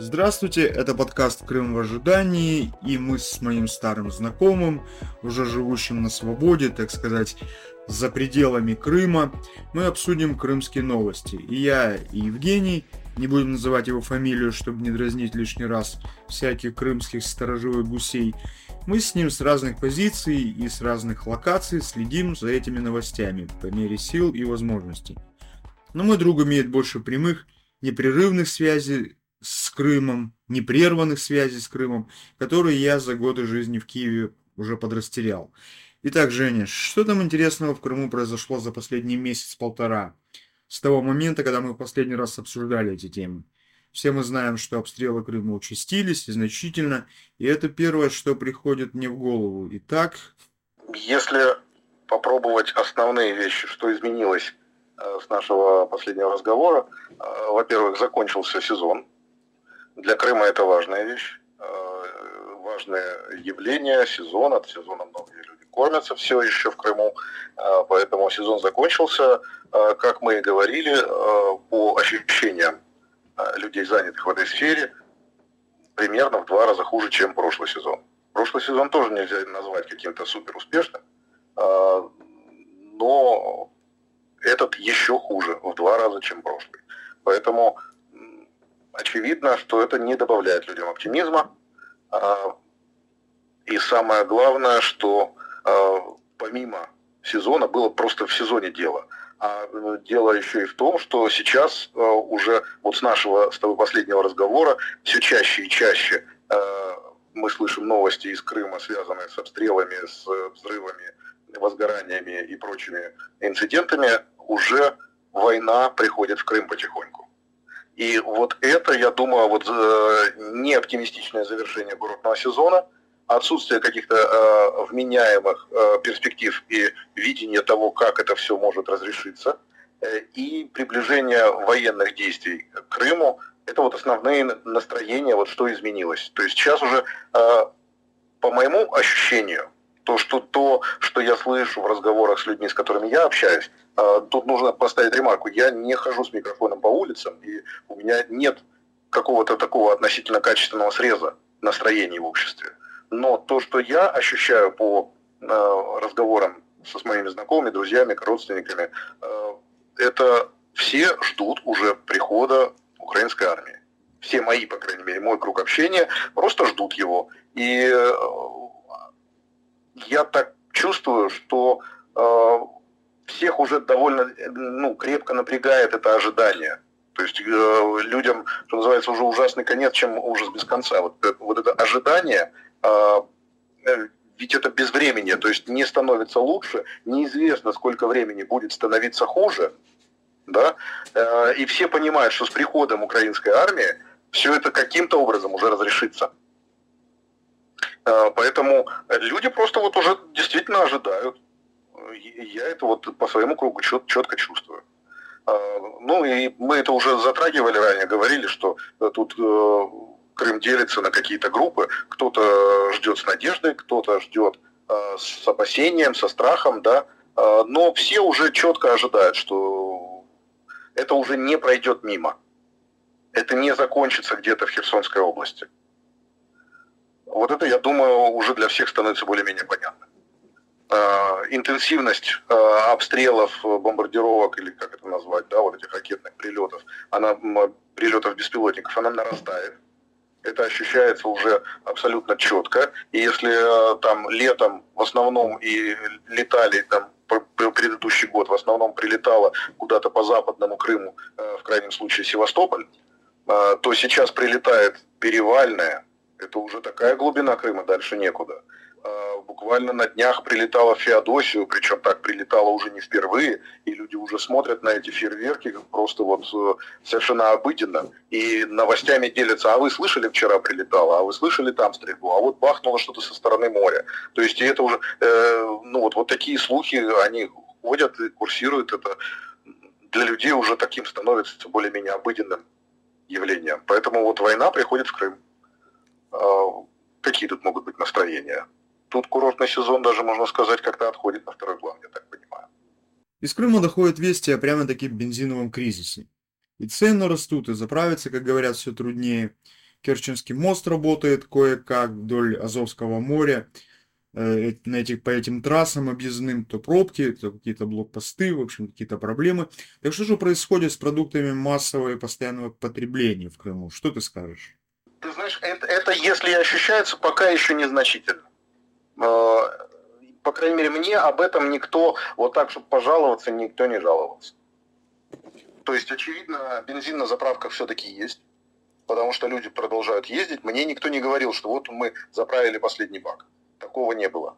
Здравствуйте, это подкаст «Крым в ожидании», и мы с моим старым знакомым, уже живущим на свободе, так сказать, за пределами Крыма, мы обсудим крымские новости. И я, и Евгений, не будем называть его фамилию, чтобы не дразнить лишний раз всяких крымских сторожевых гусей, мы с ним с разных позиций и с разных локаций следим за этими новостями по мере сил и возможностей. Но мой друг имеет больше прямых, непрерывных связей с Крымом, непрерванных связей с Крымом, которые я за годы жизни в Киеве уже подрастерял. Итак, Женя, что там интересного в Крыму произошло за последний месяц-полтора? С того момента, когда мы в последний раз обсуждали эти темы. Все мы знаем, что обстрелы Крыма участились значительно, и это первое, что приходит мне в голову. Итак... Если попробовать основные вещи, что изменилось э, с нашего последнего разговора, э, во-первых, закончился сезон, для Крыма это важная вещь, э, важное явление, сезон, от сезона многие люди кормятся все еще в Крыму, э, поэтому сезон закончился, э, как мы и говорили, по ощущениям людей, занятых в этой сфере, примерно в два раза хуже, чем прошлый сезон. Прошлый сезон тоже нельзя назвать каким-то супер успешным, но этот еще хуже, в два раза, чем прошлый. Поэтому очевидно, что это не добавляет людям оптимизма. А, и самое главное, что а, помимо сезона было просто в сезоне дело. А э, дело еще и в том, что сейчас а, уже вот с нашего с тобой последнего разговора все чаще и чаще мы слышим новости из Крыма, связанные с обстрелами, с взрывами, возгораниями и прочими инцидентами. Уже война приходит в Крым потихоньку. И вот это, я думаю, вот э, не оптимистичное завершение курортного сезона, отсутствие каких-то э, вменяемых э, перспектив и видения того, как это все может разрешиться, и приближение военных действий к Крыму, это вот основные настроения, вот что изменилось. То есть сейчас уже, по моему ощущению, то, что то, что я слышу в разговорах с людьми, с которыми я общаюсь, а, тут нужно поставить ремарку. Я не хожу с микрофоном по улицам, и у меня нет какого-то такого относительно качественного среза настроений в обществе. Но то, что я ощущаю по а, разговорам со с моими знакомыми, друзьями, родственниками, а, это все ждут уже прихода украинской армии. Все мои, по крайней мере, мой круг общения просто ждут его. И я так чувствую, что э, всех уже довольно ну, крепко напрягает это ожидание. То есть э, людям, что называется, уже ужасный конец, чем ужас без конца. Вот, э, вот это ожидание, э, э, ведь это безвременье, то есть не становится лучше, неизвестно, сколько времени будет становиться хуже, да, э, и все понимают, что с приходом украинской армии все это каким-то образом уже разрешится. А, поэтому люди просто вот уже действительно ожидают. Я это вот по своему кругу чет, четко чувствую. А, ну и мы это уже затрагивали ранее, говорили, что тут э, Крым делится на какие-то группы. Кто-то ждет с надеждой, кто-то ждет э, с опасением, со страхом, да. А, но все уже четко ожидают, что это уже не пройдет мимо. Это не закончится где-то в Херсонской области. Вот это, я думаю, уже для всех становится более-менее понятно. Э, интенсивность э, обстрелов, бомбардировок, или как это назвать, да, вот этих ракетных прилетов, она, прилетов беспилотников, она нарастает. Это ощущается уже абсолютно четко. И если э, там летом в основном и летали там предыдущий год в основном прилетало куда-то по западному Крыму, в крайнем случае Севастополь, то сейчас прилетает Перевальная, это уже такая глубина Крыма, дальше некуда. А, буквально на днях прилетала Феодосию, причем так прилетала уже не впервые, и люди уже смотрят на эти фейерверки просто вот э, совершенно обыденно, и новостями делятся, а вы слышали вчера прилетало, а вы слышали там стрельбу, а вот бахнуло что-то со стороны моря. То есть это уже, э, ну вот, вот такие слухи, они ходят и курсируют, это для людей уже таким становится более-менее обыденным явлением. Поэтому вот война приходит в Крым. А, какие тут могут быть настроения? Тут курортный сезон даже, можно сказать, как-то отходит на второй план, я так понимаю. Из Крыма доходят вести о прямо-таки бензиновом кризисе. И цены растут, и заправиться, как говорят, все труднее. Керченский мост работает кое-как вдоль Азовского моря. Э, на этих, по этим трассам объездным то пробки, то какие-то блокпосты, в общем, какие-то проблемы. Так что же происходит с продуктами массового и постоянного потребления в Крыму? Что ты скажешь? Ты знаешь, это, это если и ощущается, пока еще незначительно. Э, по крайней мере, мне об этом никто, вот так, чтобы пожаловаться, никто не жаловался. То есть, очевидно, бензин на заправках все-таки есть, потому что люди продолжают ездить. Мне никто не говорил, что вот мы заправили последний бак. Такого не было.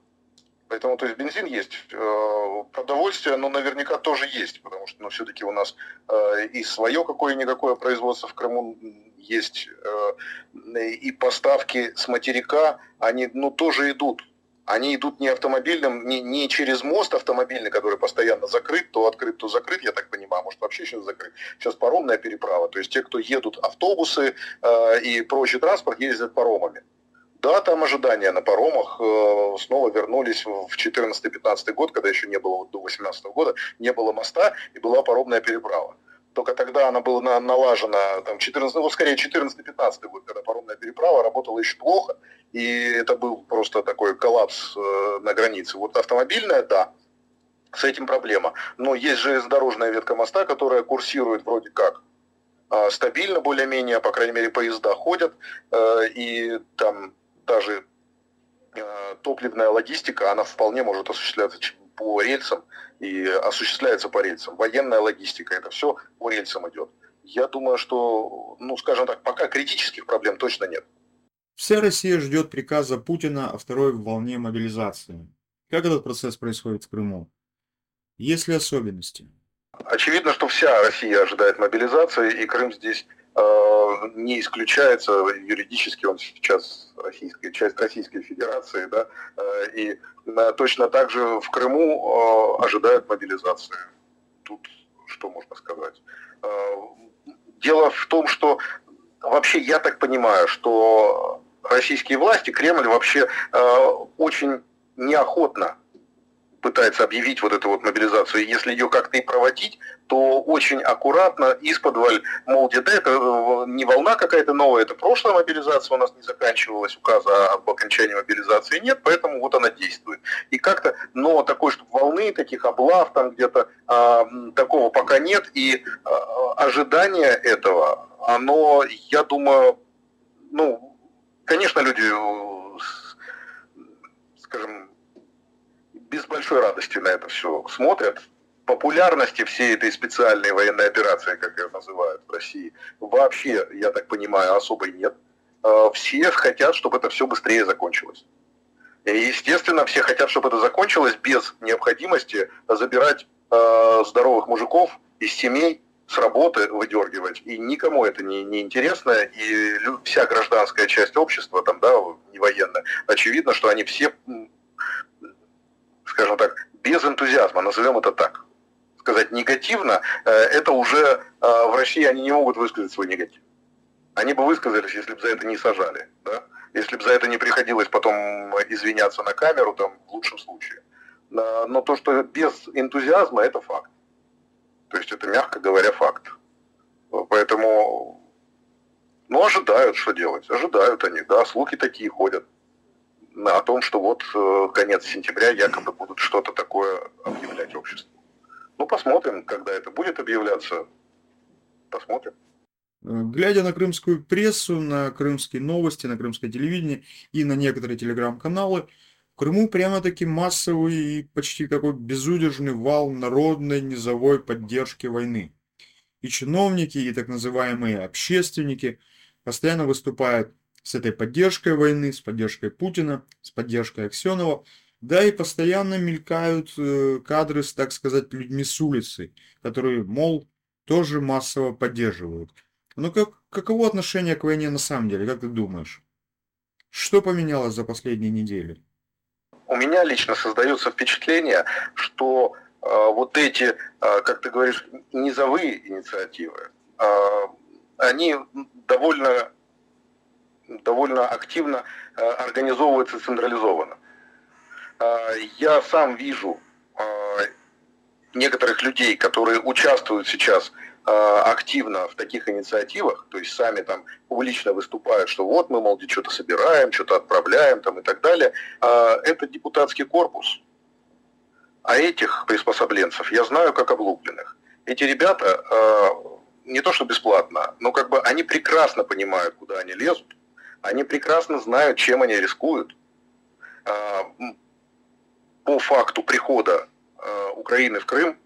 Поэтому, то есть, бензин есть. Э, продовольствие, оно наверняка тоже есть, потому что, ну, все-таки у нас э, и свое какое-никакое производство в Крыму есть, э, и поставки с материка, они, ну, тоже идут они идут не автомобильным, не, не через мост автомобильный, который постоянно закрыт, то открыт, то закрыт, я так понимаю, может вообще сейчас закрыт. Сейчас паромная переправа, то есть те, кто едут автобусы э, и прочий транспорт, ездят паромами. Да, там ожидания на паромах э, снова вернулись в 14-15 год, когда еще не было, вот до 18 года, не было моста и была паромная переправа. Только тогда она была налажена, там, 14, ну, скорее 14-15 год, когда паромная переправа работала еще плохо, и это был просто такой коллапс э, на границе. Вот автомобильная, да, с этим проблема. Но есть железнодорожная ветка моста, которая курсирует вроде как э, стабильно более-менее, по крайней мере, поезда ходят, э, и там даже э, топливная логистика, она вполне может осуществляться по рельсам и осуществляется по рельсам. Военная логистика, это все по рельсам идет. Я думаю, что, ну, скажем так, пока критических проблем точно нет. Вся Россия ждет приказа Путина о второй волне мобилизации. Как этот процесс происходит в Крыму? Есть ли особенности? Очевидно, что вся Россия ожидает мобилизации, и Крым здесь не исключается юридически он сейчас российская часть Российской Федерации, да, э, и точно так же в Крыму э, ожидают мобилизации. Тут что можно сказать? Дело в том, что вообще я так понимаю, что российские власти, Кремль вообще очень неохотно пытается объявить вот эту вот мобилизацию, если ее как-то и проводить, то очень аккуратно, из-под мол, где-то это э, не волна какая-то новая, это прошлая мобилизация у нас не заканчивалась, указа об окончании мобилизации нет, поэтому вот она действует. И как-то, но такой, чтобы волны, таких облав там где-то, а, такого пока нет, и а, ожидание этого, оно, я думаю, ну, конечно, люди, э, скажем, без большой радости на это все смотрят. Популярности всей этой специальной военной операции, как ее называют в России, вообще, я так понимаю, особой нет. А, все хотят, чтобы это все быстрее закончилось. И, естественно, все хотят, чтобы это закончилось без необходимости забирать э, здоровых мужиков из семей, с работы выдергивать, и никому это не, не интересно, и вся гражданская часть общества, там, да, не военная, очевидно, что они все скажем так, без энтузиазма, назовем это так. Сказать негативно, э, это уже э, в России они не могут высказать свой негатив. Они бы высказались, если бы за это не сажали, да? если бы за это не приходилось потом извиняться на камеру, там, в лучшем случае. Но то, что без энтузиазма, это факт. То есть это, мягко говоря, факт. Поэтому, ну, ожидают, что делать. Ожидают они, да, слухи такие ходят о том, что вот э, конец сентября якобы будут что-то такое объявлять обществу. Ну, посмотрим, когда это будет объявляться. Посмотрим. Глядя на крымскую прессу, на крымские новости, на крымское телевидение и на некоторые телеграм-каналы, в Крыму прямо-таки массовый и почти такой безудержный вал народной низовой поддержки войны. И чиновники, и так называемые общественники постоянно выступают с этой поддержкой войны, с поддержкой Путина, с поддержкой Аксенова. Да и постоянно мелькают э, кадры с, так сказать, людьми с улицы, которые, мол, тоже массово поддерживают. Но как, каково отношение к войне на самом деле, как ты думаешь? Что поменялось за последние недели? У меня лично создается впечатление, что э, вот эти, э, как ты говоришь, низовые инициативы, э, они довольно довольно активно э, организовывается централизованно. Э, я сам вижу э, некоторых людей, которые участвуют сейчас активно в таких инициативах, то есть сами там публично выступают, что вот мы, мол, что-то собираем, что-то отправляем там и так далее, это депутатский корпус. А этих приспособленцев я знаю как облупленных. Эти ребята не то что бесплатно, но как бы они прекрасно понимают, куда они лезут, они прекрасно знают, чем они рискуют. По факту прихода Украины в Крым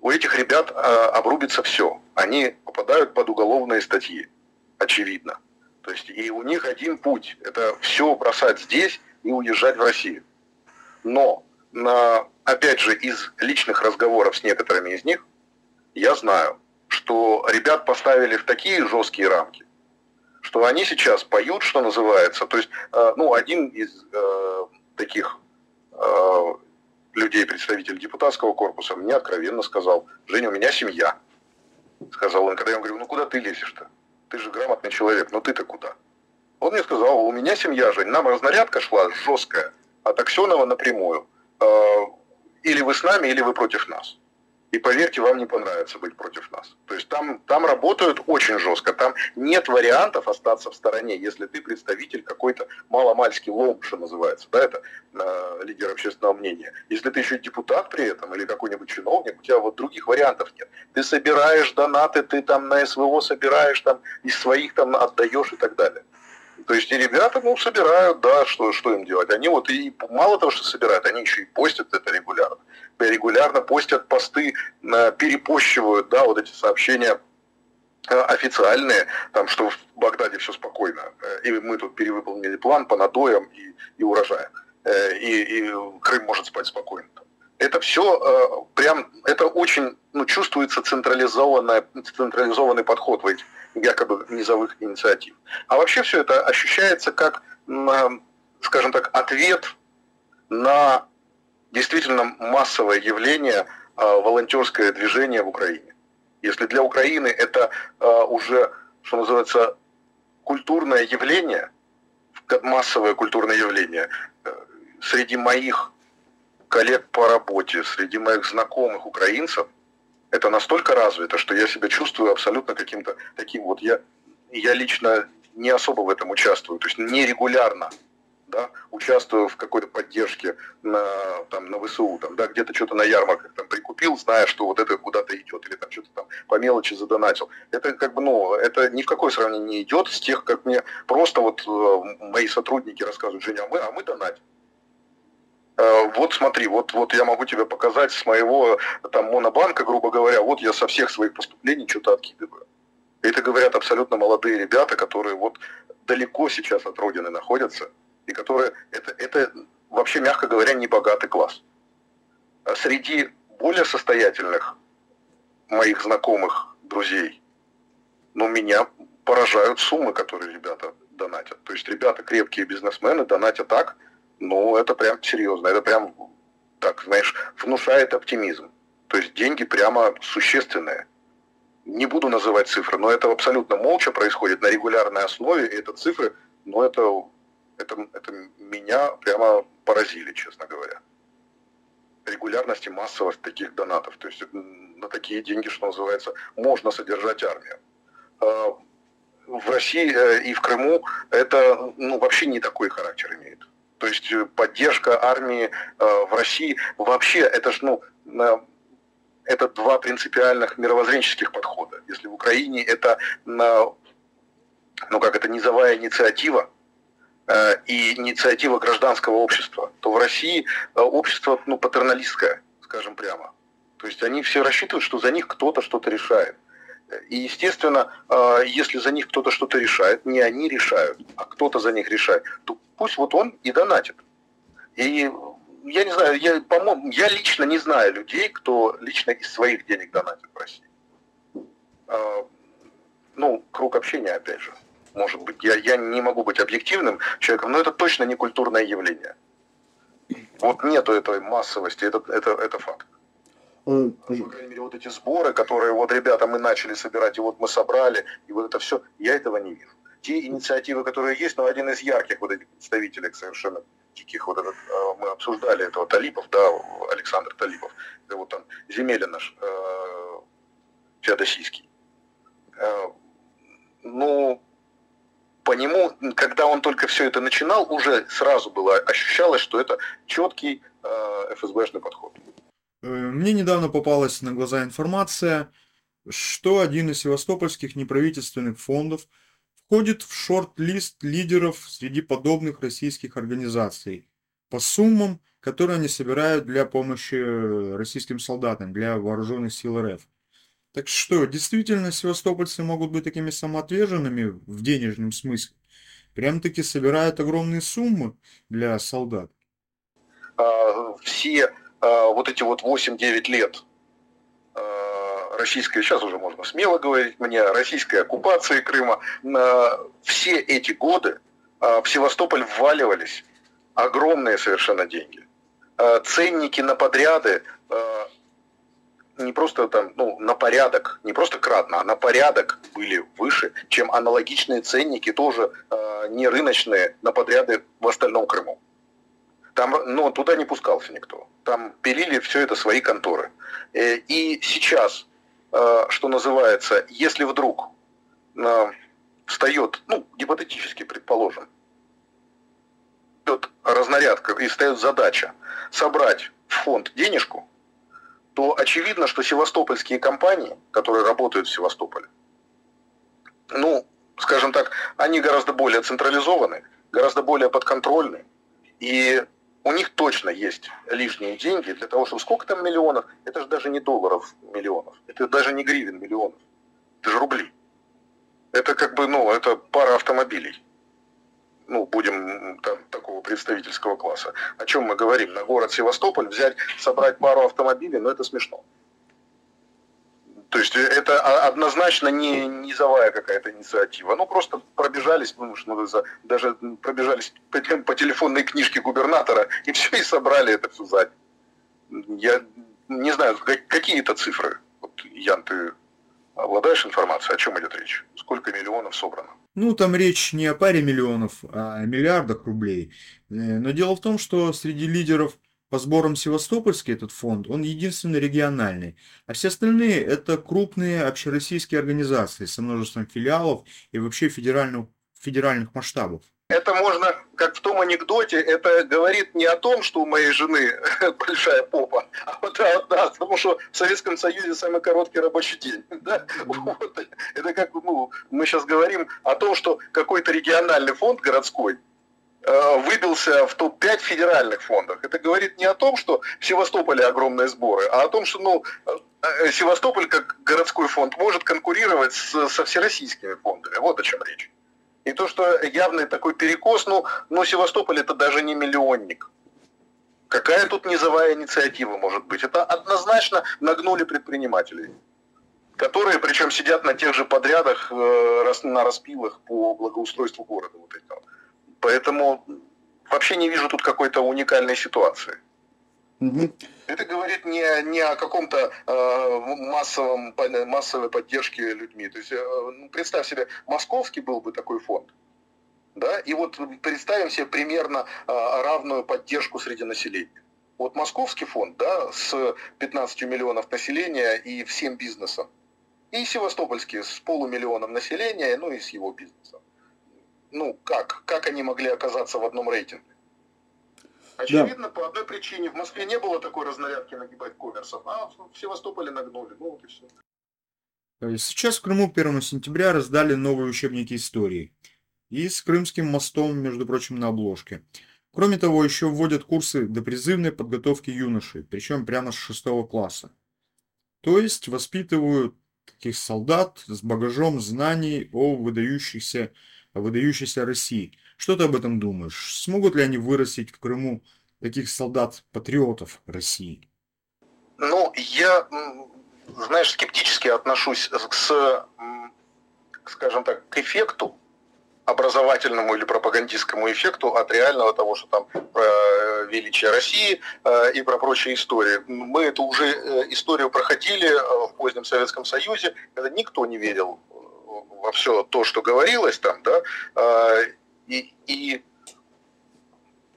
у этих ребят обрубится все. Они попадают под уголовные статьи, очевидно. То есть и у них один путь – это все бросать здесь и уезжать в Россию. Но, на, опять же, из личных разговоров с некоторыми из них, я знаю, что ребят поставили в такие жесткие рамки, что они сейчас поют, что называется. То есть, э, ну, один из э, таких э, людей, представитель депутатского корпуса, мне откровенно сказал, Женя, у меня семья. Сказал он, когда я ему говорю, ну куда ты лезешь-то? Ты же грамотный человек, но ты-то куда? Он мне сказал, у меня семья, Жень, нам разнарядка шла жесткая от Аксенова напрямую. Или вы с нами, или вы против нас. И поверьте, вам не понравится быть против нас. То есть там, там работают очень жестко. Там нет вариантов остаться в стороне, если ты представитель какой-то маломальский лом, что называется. Да, это э, лидер общественного мнения. Если ты еще депутат при этом или какой-нибудь чиновник, у тебя вот других вариантов нет. Ты собираешь донаты, ты там на СВО собираешь, там из своих там отдаешь и так далее. То есть и ребята, ну, собирают, да, что, что им делать. Они вот и мало того, что собирают, они еще и постят это регулярно регулярно постят посты, перепощивают, да, вот эти сообщения э, официальные, там, что в Багдаде все спокойно, э, и мы тут перевыполнили план по надоям и, и урожаям, э, и, и Крым может спать спокойно. Это все прям, это очень, ну, чувствуется централизованный, централизованный подход в этих якобы низовых инициатив. А вообще все это ощущается как, скажем так, ответ на действительно массовое явление а, волонтерское движение в Украине. Если для Украины это а, уже, что называется, культурное явление, массовое культурное явление, э, среди моих коллег по работе, среди моих знакомых украинцев, это настолько развито, что я себя чувствую абсолютно каким-то таким вот я, я лично не особо в этом участвую, то есть нерегулярно да, участвую в какой-то поддержке на, там, на ВСУ, там, да, где-то что-то на ярмарках там прикупил, зная, что вот это куда-то идет, или там что-то там по мелочи задонатил. Это как бы, ну, это ни в какое сравнение не идет с тех, как мне просто вот э, мои сотрудники рассказывают, Женя, а мы, а мы донатим. Э, вот смотри, вот, вот я могу тебе показать с моего там монобанка, грубо говоря, вот я со всех своих поступлений что-то откидываю. это говорят абсолютно молодые ребята, которые вот далеко сейчас от родины находятся, и которые это, это вообще, мягко говоря, не богатый класс. А среди более состоятельных моих знакомых, друзей, ну, меня поражают суммы, которые ребята донатят. То есть ребята крепкие бизнесмены донатят так, ну, это прям серьезно, это прям, так, знаешь, внушает оптимизм. То есть деньги прямо существенные. Не буду называть цифры, но это абсолютно молча происходит на регулярной основе, и это цифры, ну, это это, это меня прямо поразили, честно говоря. Регулярность и массовость таких донатов. То есть на такие деньги, что называется, можно содержать армию. А, в России э, и в Крыму это ну, вообще не такой характер имеет. То есть э, поддержка армии э, в России вообще это ж, ну, это два принципиальных мировоззренческих подхода. Если в Украине это, ну как это, низовая инициатива, Э, и инициатива гражданского общества, то в России э, общество ну, патерналистское, скажем прямо. То есть они все рассчитывают, что за них кто-то что-то решает. И, естественно, э, если за них кто-то что-то решает, не они решают, а кто-то за них решает, то пусть вот он и донатит. И я не знаю, я, по-моему, я лично не знаю людей, кто лично из своих денег донатит в России. Ну, круг общения, опять же может быть, я, я не могу быть объективным человеком, но это точно не культурное явление. Вот нету этой массовости, это, это, это факт. Э, по крайней мере, вот эти сборы, которые вот ребята мы начали собирать, и вот мы собрали, и вот это все, я этого не вижу. Те инициативы, которые есть, но один из ярких вот этих представителей совершенно диких, вот этот, э, мы обсуждали этого Талипов, да, Александр Талипов, это вот там Земелин наш, э, феодосийский. Э, ну, по нему, когда он только все это начинал, уже сразу было ощущалось, что это четкий э, ФСБшный подход. Э, мне недавно попалась на глаза информация, что один из севастопольских неправительственных фондов входит в шорт-лист лидеров среди подобных российских организаций по суммам, которые они собирают для помощи российским солдатам, для вооруженных сил РФ. Так что, действительно, севастопольцы могут быть такими самоотверженными в денежном смысле? Прям-таки собирают огромные суммы для солдат? А, все вот эти вот 8-9 лет а, российской, сейчас уже можно смело говорить мне, российской оккупации Крыма, все эти годы в Севастополь вваливались огромные совершенно деньги. Ценники на подряды не просто там, ну, на порядок, не просто кратно, а на порядок были выше, чем аналогичные ценники, тоже э, не рыночные, на подряды в остальном Крыму. Там, ну, туда не пускался никто. Там пилили все это свои конторы. Э, и сейчас, э, что называется, если вдруг э, встает, ну, гипотетически предположим, идет разнарядка и встает задача собрать в фонд денежку, то очевидно, что севастопольские компании, которые работают в Севастополе, ну, скажем так, они гораздо более централизованы, гораздо более подконтрольны, и у них точно есть лишние деньги для того, чтобы сколько там миллионов, это же даже не долларов миллионов, это даже не гривен миллионов, это же рубли. Это как бы, ну, это пара автомобилей ну, будем там, такого представительского класса. О чем мы говорим? На город Севастополь взять, собрать пару автомобилей, ну, это смешно. То есть это однозначно не низовая какая-то инициатива. Ну, просто пробежались, ну, что даже пробежались по, телефонной книжке губернатора, и все, и собрали это все сзади. Я не знаю, какие это цифры. Вот, Ян, ты обладаешь информацией, о чем идет речь? Сколько миллионов собрано? Ну, там речь не о паре миллионов, а о миллиардах рублей. Э, но дело в том, что среди лидеров по сборам Севастопольский этот фонд, он единственный региональный. А все остальные это крупные общероссийские организации со множеством филиалов и вообще федеральных, федеральных масштабов это можно, как в том анекдоте, это говорит не о том, что у моей жены большая попа, а вот да, да, потому что в Советском Союзе самый короткий рабочий день. Да? Вот. Это как ну, мы сейчас говорим о том, что какой-то региональный фонд городской выбился в топ-5 федеральных фондах. Это говорит не о том, что в Севастополе огромные сборы, а о том, что ну, э, Севастополь как городской фонд может конкурировать с, со всероссийскими фондами. Вот о чем речь. И то, что явный такой перекос, ну, ну Севастополь это даже не миллионник. Какая тут низовая инициатива может быть? Это однозначно нагнули предпринимателей, которые причем сидят на тех же подрядах, э, на распилах по благоустройству города. Вот этого. Поэтому вообще не вижу тут какой-то уникальной ситуации. Угу. Это говорит не, не о каком-то э, массовом, массовой поддержке людьми. То есть, э, ну, представь себе, московский был бы такой фонд, да, и вот представим себе примерно э, равную поддержку среди населения. Вот московский фонд, да, с 15 миллионов населения и всем бизнесом, и севастопольский с полумиллионом населения, ну и с его бизнесом. Ну, как? Как они могли оказаться в одном рейтинге? Очевидно, да. по одной причине. В Москве не было такой разнарядки нагибать коммерсов, а в Севастополе нагнули. Ну вот и все. Сейчас в Крыму 1 сентября раздали новые учебники истории. И с Крымским мостом, между прочим, на обложке. Кроме того, еще вводят курсы допризывной подготовки юношей, причем прямо с 6 класса. То есть воспитывают таких солдат с багажом знаний о выдающихся, выдающейся России – что ты об этом думаешь? Смогут ли они вырастить в Крыму таких солдат-патриотов России? Ну, я, знаешь, скептически отношусь с, скажем так, к эффекту, образовательному или пропагандистскому эффекту от реального того, что там про величие России э, и про прочие истории. Мы эту уже э, историю проходили э, в позднем Советском Союзе, когда никто не верил во все то, что говорилось там, да, и, и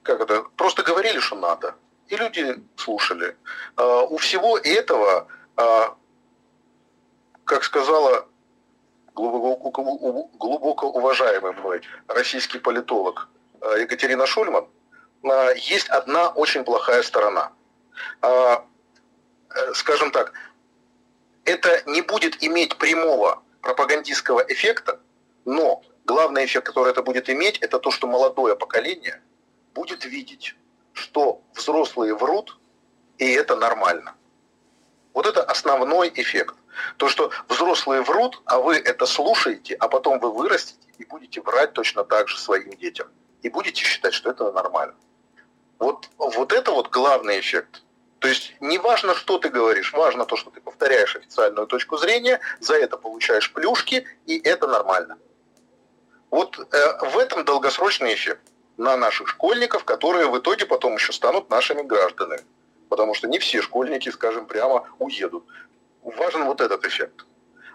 как это, просто говорили, что надо. И люди слушали. А, у всего этого, а, как сказала глубоко, глубоко уважаемый мной российский политолог Екатерина Шульман, есть одна очень плохая сторона. А, э, скажем так, это не будет иметь прямого пропагандистского эффекта, но главный эффект, который это будет иметь, это то, что молодое поколение будет видеть, что взрослые врут, и это нормально. Вот это основной эффект. То, что взрослые врут, а вы это слушаете, а потом вы вырастете и будете врать точно так же своим детям. И будете считать, что это нормально. Вот, вот это вот главный эффект. То есть не важно, что ты говоришь, важно то, что ты повторяешь официальную точку зрения, за это получаешь плюшки, и это нормально. Вот э, в этом долгосрочный эффект на наших школьников, которые в итоге потом еще станут нашими гражданами. Потому что не все школьники, скажем прямо, уедут. Важен вот этот эффект.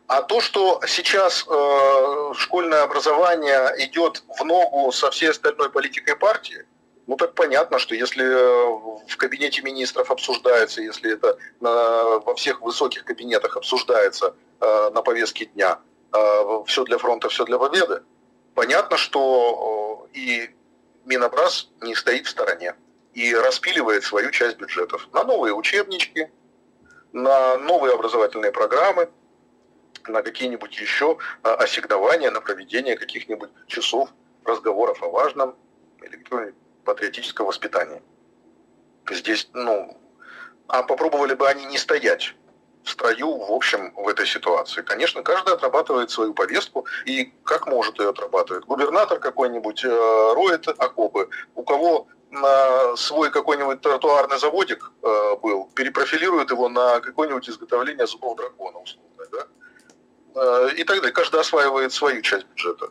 А то, что сейчас э, школьное образование идет в ногу со всей остальной политикой партии, ну так понятно, что если э, в кабинете министров обсуждается, если это на, во всех высоких кабинетах обсуждается э, на повестке дня, э, все для фронта, все для победы, понятно, что э, и Минобраз не стоит в стороне и распиливает свою часть бюджетов на новые учебнички, на новые образовательные программы, на какие-нибудь еще э, ассигнования, на проведение каких-нибудь часов разговоров о важном или какого-нибудь патриотического воспитания. Здесь, ну, а попробовали бы они не стоять в строю, в общем, в этой ситуации. Конечно, каждый отрабатывает свою повестку и как может ее отрабатывает. Губернатор какой-нибудь э, роет окопы, у кого на свой какой-нибудь тротуарный заводик э, был, перепрофилирует его на какое-нибудь изготовление зубов дракона, условно, да? Э, и так далее. Каждый осваивает свою часть бюджета.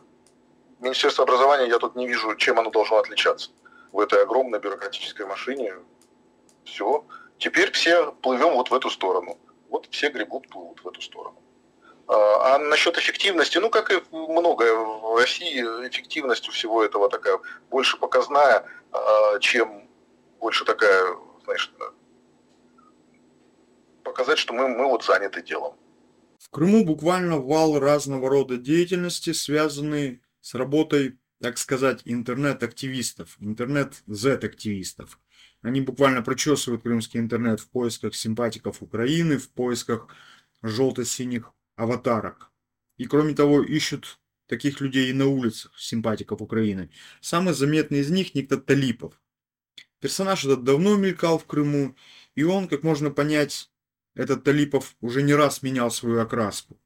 Министерство образования я тут не вижу, чем оно должно отличаться в этой огромной бюрократической машине. Все. Теперь все плывем вот в эту сторону. Вот все гребут, плывут в эту сторону. А, а насчет эффективности, ну, как и многое в России, эффективность у всего этого такая больше показная, а, чем больше такая, знаешь, показать, что мы, мы вот заняты делом. В Крыму буквально вал разного рода деятельности, связанные с работой так сказать, интернет-активистов, интернет-Z-активистов. Они буквально прочесывают крымский интернет в поисках симпатиков Украины, в поисках желто-синих аватарок. И кроме того, ищут таких людей и на улицах, симпатиков Украины. Самый заметный из них Никто Талипов. Персонаж этот давно мелькал в Крыму, и он, как можно понять, этот Талипов уже не раз менял свою окраску.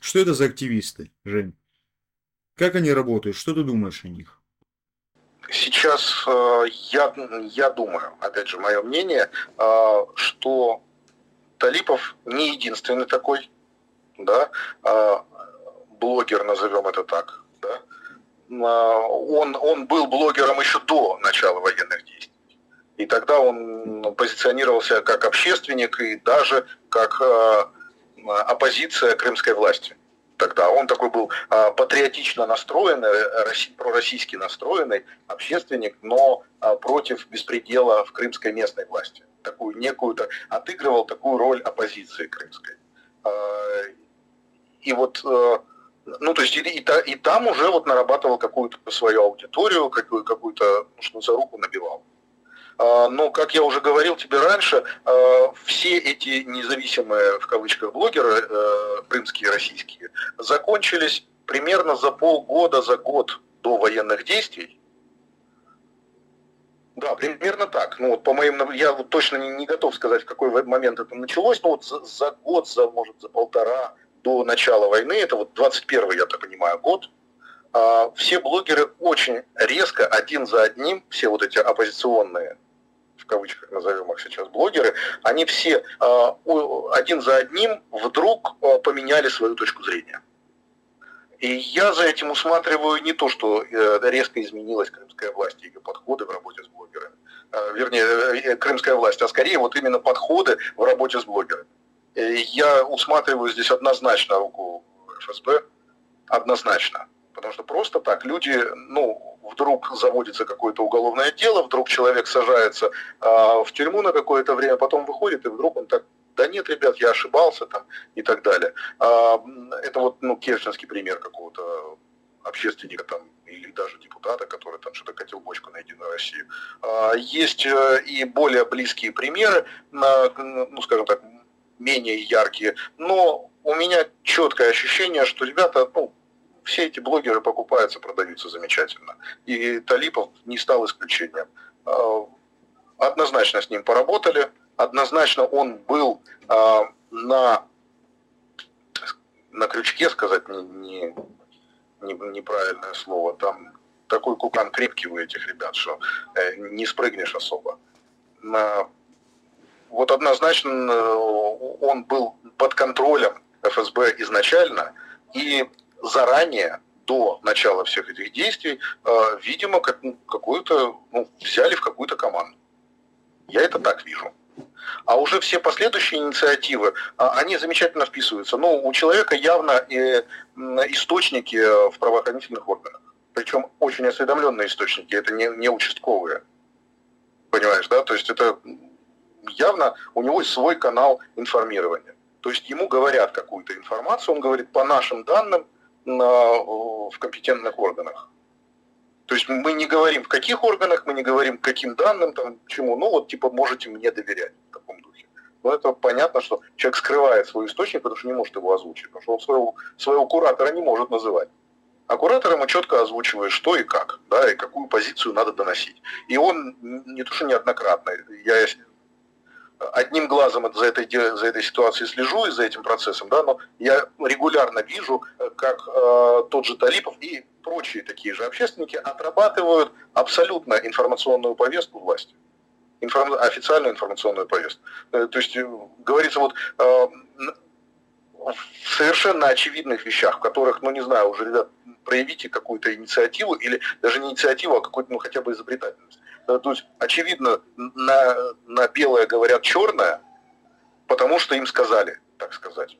Что это за активисты, Жень? Как они работают? Что ты думаешь о них? Сейчас э, я, я думаю, опять же, мое мнение, э, что Талипов не единственный такой, да, э, блогер, назовем это так, да. Он, он был блогером еще до начала военных действий. И тогда он позиционировался как общественник и даже как оппозиция крымской власти тогда. Он такой был а, патриотично настроенный, э, пророссийски настроенный общественник, но а, против беспредела в крымской местной власти. Такую некую, отыгрывал такую роль оппозиции крымской. А, и вот, э, ну, то есть и, и, и там уже вот нарабатывал какую-то свою аудиторию, какую, какую-то, ну, что за руку набивал. А, но, как я уже говорил тебе раньше, а, все эти независимые, в кавычках, блогеры, э, крымские, российские, закончились примерно за полгода, за год до военных действий. Да, примерно так. Ну вот по моим, я вот точно не, не готов сказать, в какой момент это началось, но вот за, за год, за может за полтора до начала войны, это вот 21 я так понимаю, год, а, все блогеры очень резко, один за одним, все вот эти оппозиционные, в кавычках назовем их сейчас блогеры, они все а, один за одним вдруг а, поменяли свою точку зрения. И я за этим усматриваю не то, что э, резко изменилась крымская власть и ее подходы в работе с блогерами, вернее, э, крымская власть, а скорее вот именно подходы в работе с блогерами. Я усматриваю здесь однозначно руку ФСБ, однозначно. Потому что просто так люди, ну, вдруг заводится какое-то уголовное дело, вдруг человек сажается э, в тюрьму на какое-то время, потом выходит, и вдруг он так да нет, ребят, я ошибался там и так далее. А, это вот, ну, керченский пример какого-то общественника там или даже депутата, который там что-то катил бочку на Единую Россию. А, есть э, и более близкие примеры, ну, скажем так, менее яркие, но у меня четкое ощущение, что ребята, ну, все эти блогеры покупаются, продаются замечательно. И Талипов не стал исключением. А, однозначно с ним поработали, однозначно он был а, на, на крючке, сказать не, не, не, неправильное слово, там такой кукан крепкий у этих ребят, что э, не спрыгнешь особо. Вот однозначно э, он был под контролем ФСБ изначально, и заранее, до начала всех этих действий, э, видимо, как, ну, какую-то, ну, взяли в какую-то команду. Я это так вижу. А уже все последующие инициативы, а, они замечательно вписываются. Ну, у человека явно э, источники в правоохранительных органах. Причем очень осведомленные источники, это не, не участковые. Понимаешь, да? То есть это явно у него свой канал информирования. То есть ему говорят какую-то информацию, он говорит по нашим данным в компетентных органах. То есть мы не говорим в каких органах, мы не говорим каким данным, там, чему, ну вот типа можете мне доверять в таком духе. Но это понятно, что человек скрывает свой источник, потому что не может его озвучить, потому что он своего, своего куратора не может называть. А куратор ему четко озвучивает, что и как, да, и какую позицию надо доносить. И он не то что неоднократно, я одним глазом за этой, за этой ситуацией слежу и за этим процессом, да, но я регулярно вижу, э, как э, тот же Талипов и прочие такие же общественники отрабатывают абсолютно информационную повестку власти. Информ... Официальную информационную повестку. Э, то есть, э, говорится, вот э, в совершенно очевидных вещах, в которых, ну не знаю, уже, ребят, проявите какую-то инициативу или даже не инициативу, а какую-то, ну хотя бы изобретательность. То есть, очевидно, на, на белое говорят черное, потому что им сказали, так сказать.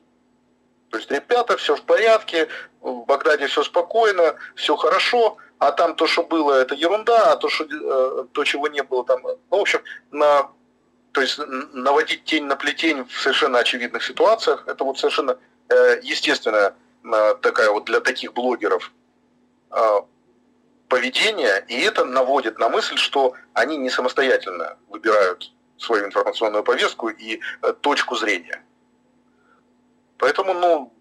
То есть, ребята, все в порядке, в Багдаде все спокойно, все хорошо, а там то, что было, это ерунда, а то, что, э, то чего не было, там, ну, в общем, на, то есть наводить тень на плетень в совершенно очевидных ситуациях, это вот совершенно э, естественная э, такая вот для таких блогеров поведение, и это наводит на мысль, что они не самостоятельно выбирают свою информационную повестку и э, точку зрения. Поэтому, ну,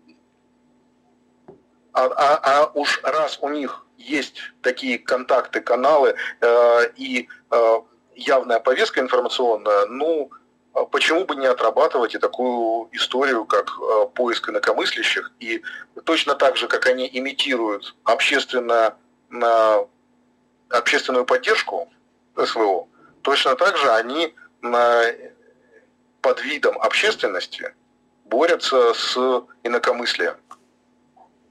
а, а, а уж раз у них есть такие контакты, каналы э, и э, явная повестка информационная, ну, а почему бы не отрабатывать и такую историю, как э, поиск инакомыслящих, и точно так же, как они имитируют общественно на общественную поддержку СВО, точно так же они на, под видом общественности борются с инакомыслием.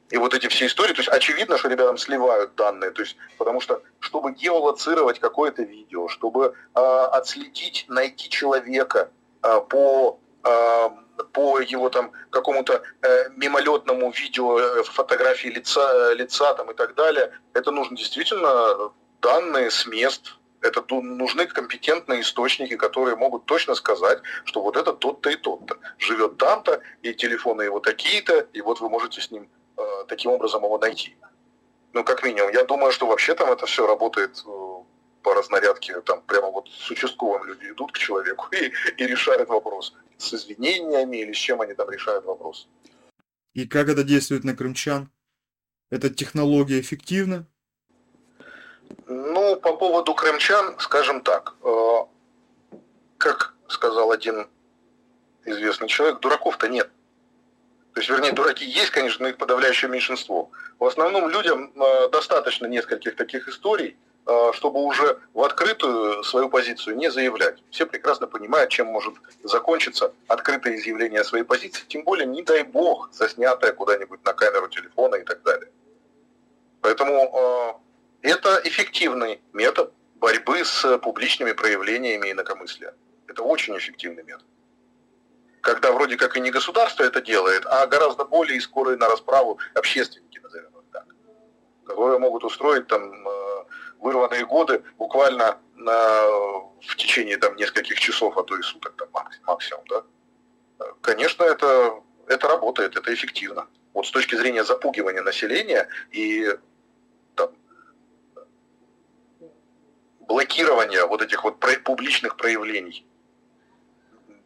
И вот эти все истории, то есть очевидно, что ребятам сливают данные, то есть, потому что, чтобы геолоцировать какое-то видео, чтобы э, отследить, найти человека э, по э, по его там какому-то э, мимолетному видео, э, фотографии лица, э, лица там и так далее, это нужно действительно данные с мест, это нужны компетентные источники, которые могут точно сказать, что вот это тот-то и тот-то. Живет там-то, и телефоны его такие-то, и вот вы можете с ним э, таким образом его найти. Ну, как минимум. Я думаю, что вообще там это все работает э, по разнарядке, там прямо вот с участковым люди идут к человеку и, и решают вопрос с извинениями или с чем они там решают вопрос. И как это действует на крымчан? Эта технология эффективна? Ну, по поводу крымчан, скажем так, э, как сказал один известный человек, дураков-то нет. То есть, вернее, дураки есть, конечно, но их подавляющее меньшинство. В основном людям э, достаточно нескольких таких историй, чтобы уже в открытую свою позицию не заявлять. Все прекрасно понимают, чем может закончиться открытое изъявление своей позиции, тем более, не дай бог, заснятое куда-нибудь на камеру телефона и так далее. Поэтому это эффективный метод борьбы с публичными проявлениями инакомыслия. Это очень эффективный метод. Когда вроде как и не государство это делает, а гораздо более скорые на расправу общественники, назовем их так, которые могут устроить там э, вырванные годы буквально на, в течение там нескольких часов, а то и суток там максимум, да, конечно, это, это работает, это эффективно. Вот с точки зрения запугивания населения и там, блокирования вот этих вот публичных проявлений,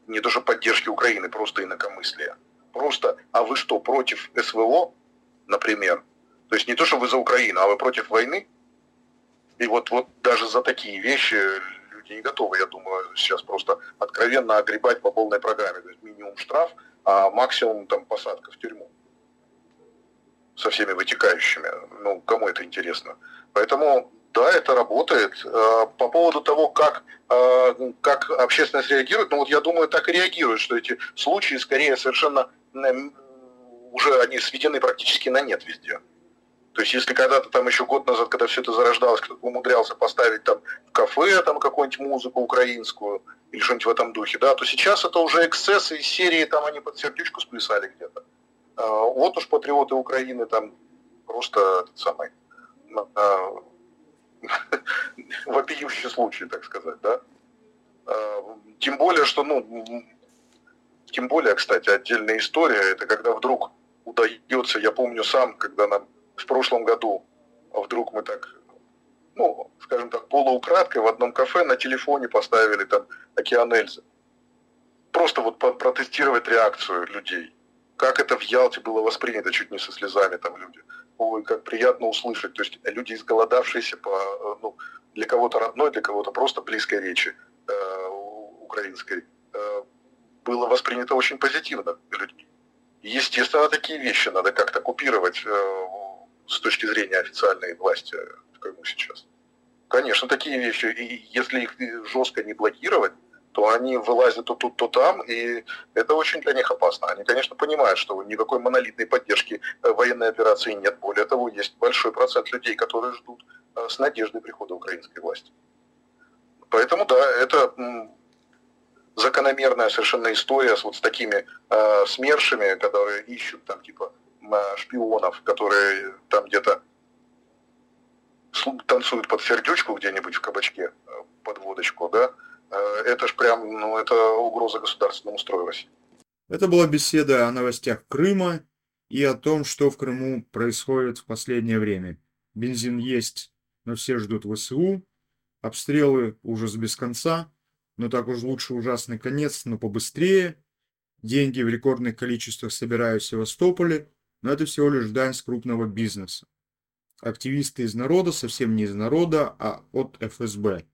не то что поддержки Украины, просто инакомыслия. Просто, а вы что, против СВО, например? То есть не то, что вы за Украину, а вы против войны? И вот, вот даже за такие вещи люди не готовы, я думаю, сейчас просто откровенно огребать по полной программе. То есть минимум штраф, а максимум там посадка в тюрьму со всеми вытекающими. Ну, кому это интересно? Поэтому, да, это работает. А, по поводу того, как, а, как общественность реагирует, ну вот я думаю, так и реагирует, что эти случаи скорее совершенно уже они сведены практически на нет везде. То есть, если когда-то там еще год назад, когда все это зарождалось, кто-то умудрялся поставить там в кафе там какую-нибудь музыку украинскую или что-нибудь в этом духе, да, то сейчас это уже эксцессы из серии, там они под сердючку сплясали где-то. А, вот уж патриоты Украины там просто этот самый а, вопиющий случай, так сказать, да. А, тем более, что, ну, тем более, кстати, отдельная история, это когда вдруг удается, я помню сам, когда нам в прошлом году вдруг мы так, ну, скажем так, полуукраткой в одном кафе на телефоне поставили там океан Эльзы. Просто вот протестировать реакцию людей. Как это в Ялте было воспринято чуть не со слезами там люди. Ой, как приятно услышать. То есть люди, изголодавшиеся по, ну, для кого-то родной, для кого-то просто близкой речи э, украинской, э, было воспринято очень позитивно людьми. Естественно, такие вещи надо как-то купировать э, с точки зрения официальной власти в Крыму сейчас. Конечно, такие вещи, и если их жестко не блокировать, то они вылазят то тут, то там, и это очень для них опасно. Они, конечно, понимают, что никакой монолитной поддержки э, военной операции нет. Более того, есть большой процент людей, которые ждут э, с надеждой прихода украинской власти. Поэтому, да, это закономерная совершенно история с вот с такими э, СМЕРШами, которые ищут там типа шпионов, которые там где-то танцуют под сердючку где-нибудь в кабачке, э, под водочку, да, э, это ж прям, ну, это угроза государственному строю России. Это была беседа о новостях Крыма и о том, что в Крыму происходит в последнее время. Бензин есть, но все ждут ВСУ, обстрелы ужас без конца, но так уж лучше ужасный конец, но побыстрее. Деньги в рекордных количествах собирают в Севастополе, но это всего лишь дань с крупного бизнеса. Активисты из народа совсем не из народа, а от ФСБ.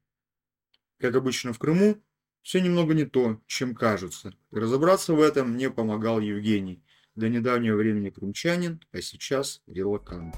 Как обычно в Крыму, все немного не то, чем кажется. И разобраться в этом мне помогал Евгений, до недавнего времени крымчанин, а сейчас релакант.